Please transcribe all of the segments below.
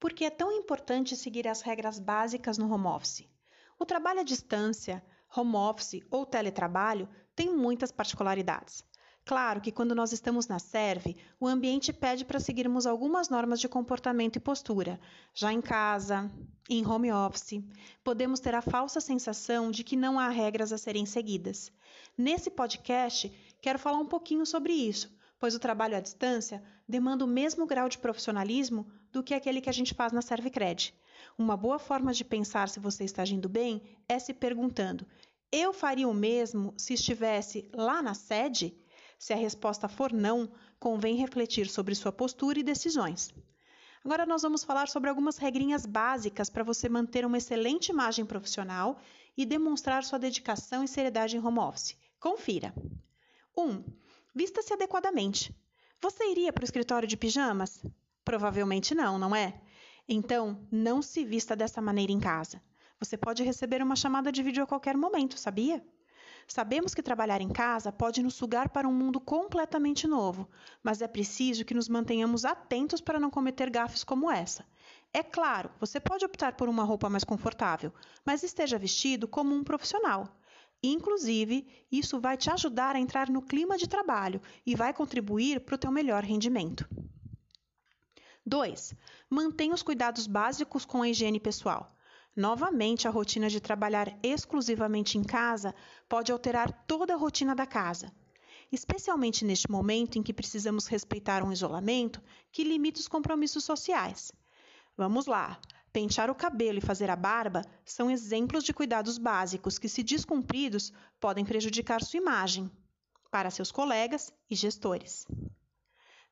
Por que é tão importante seguir as regras básicas no home office? O trabalho à distância, home office ou teletrabalho tem muitas particularidades. Claro que quando nós estamos na serve, o ambiente pede para seguirmos algumas normas de comportamento e postura. Já em casa, em home office, podemos ter a falsa sensação de que não há regras a serem seguidas. Nesse podcast, quero falar um pouquinho sobre isso, pois o trabalho à distância demanda o mesmo grau de profissionalismo do que aquele que a gente faz na Servicred. Uma boa forma de pensar se você está agindo bem é se perguntando: eu faria o mesmo se estivesse lá na sede? Se a resposta for não, convém refletir sobre sua postura e decisões. Agora nós vamos falar sobre algumas regrinhas básicas para você manter uma excelente imagem profissional e demonstrar sua dedicação e seriedade em home office. Confira. 1. Um, Vista-se adequadamente. Você iria para o escritório de pijamas? Provavelmente não, não é? Então, não se vista dessa maneira em casa. Você pode receber uma chamada de vídeo a qualquer momento, sabia? Sabemos que trabalhar em casa pode nos sugar para um mundo completamente novo, mas é preciso que nos mantenhamos atentos para não cometer gafes como essa. É claro, você pode optar por uma roupa mais confortável, mas esteja vestido como um profissional. Inclusive, isso vai te ajudar a entrar no clima de trabalho e vai contribuir para o teu melhor rendimento. 2. Mantenha os cuidados básicos com a higiene pessoal. Novamente, a rotina de trabalhar exclusivamente em casa pode alterar toda a rotina da casa, especialmente neste momento em que precisamos respeitar um isolamento que limita os compromissos sociais. Vamos lá! Pentear o cabelo e fazer a barba são exemplos de cuidados básicos que, se descumpridos, podem prejudicar sua imagem para seus colegas e gestores.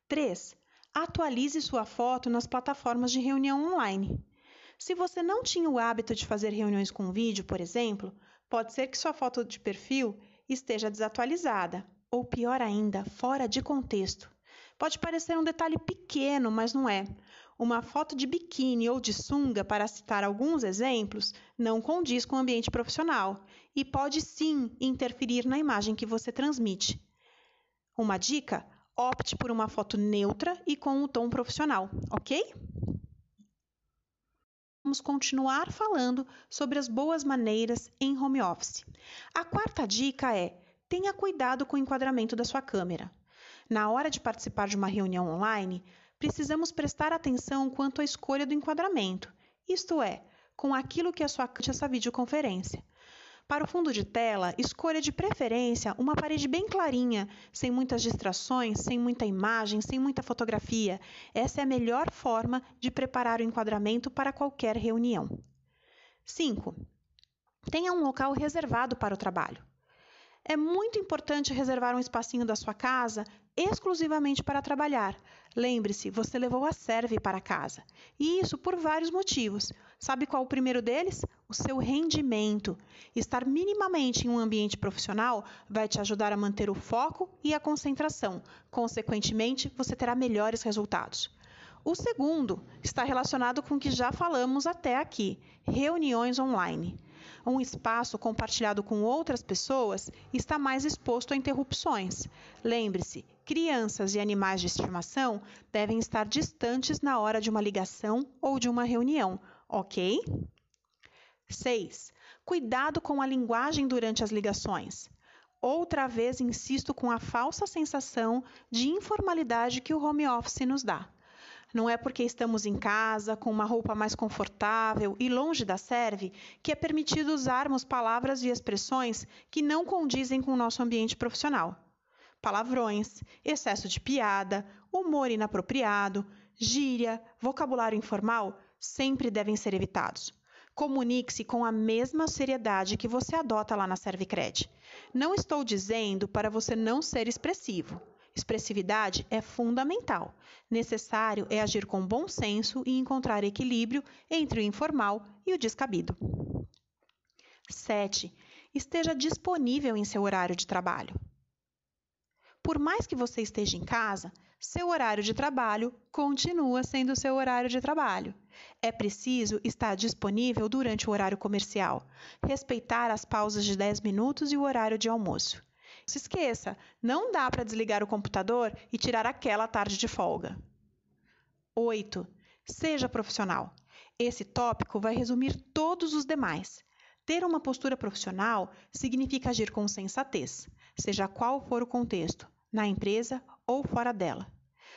3. Atualize sua foto nas plataformas de reunião online. Se você não tinha o hábito de fazer reuniões com vídeo, por exemplo, pode ser que sua foto de perfil esteja desatualizada, ou pior ainda, fora de contexto. Pode parecer um detalhe pequeno, mas não é. Uma foto de biquíni ou de sunga, para citar alguns exemplos, não condiz com o ambiente profissional e pode sim interferir na imagem que você transmite. Uma dica: opte por uma foto neutra e com um tom profissional, ok? Vamos continuar falando sobre as boas maneiras em home office. A quarta dica é: tenha cuidado com o enquadramento da sua câmera. Na hora de participar de uma reunião online, precisamos prestar atenção quanto à escolha do enquadramento, isto é, com aquilo que a sua essa videoconferência. Para o fundo de tela, escolha de preferência uma parede bem clarinha, sem muitas distrações, sem muita imagem, sem muita fotografia. Essa é a melhor forma de preparar o enquadramento para qualquer reunião. 5. Tenha um local reservado para o trabalho. É muito importante reservar um espacinho da sua casa exclusivamente para trabalhar. Lembre-se, você levou a serve para casa. E isso por vários motivos. Sabe qual o primeiro deles? O seu rendimento. Estar minimamente em um ambiente profissional vai te ajudar a manter o foco e a concentração. Consequentemente, você terá melhores resultados. O segundo está relacionado com o que já falamos até aqui: reuniões online. Um espaço compartilhado com outras pessoas está mais exposto a interrupções. Lembre-se, crianças e animais de estimação devem estar distantes na hora de uma ligação ou de uma reunião, ok? 6. Cuidado com a linguagem durante as ligações. Outra vez insisto com a falsa sensação de informalidade que o home office nos dá. Não é porque estamos em casa, com uma roupa mais confortável e longe da serve, que é permitido usarmos palavras e expressões que não condizem com o nosso ambiente profissional. Palavrões, excesso de piada, humor inapropriado, gíria, vocabulário informal sempre devem ser evitados. Comunique-se com a mesma seriedade que você adota lá na Servicred. Não estou dizendo para você não ser expressivo. Expressividade é fundamental. Necessário é agir com bom senso e encontrar equilíbrio entre o informal e o descabido. 7. Esteja disponível em seu horário de trabalho. Por mais que você esteja em casa, seu horário de trabalho continua sendo seu horário de trabalho. É preciso estar disponível durante o horário comercial, respeitar as pausas de 10 minutos e o horário de almoço se esqueça, não dá para desligar o computador e tirar aquela tarde de folga. 8. Seja profissional. Esse tópico vai resumir todos os demais. Ter uma postura profissional significa agir com sensatez, seja qual for o contexto, na empresa ou fora dela.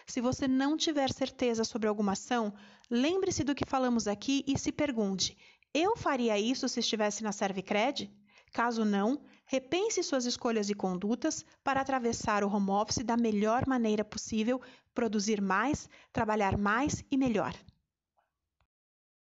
Se você não tiver certeza sobre alguma ação, lembre-se do que falamos aqui e se pergunte: eu faria isso se estivesse na Servicred? Caso não, repense suas escolhas e condutas para atravessar o home office da melhor maneira possível, produzir mais, trabalhar mais e melhor.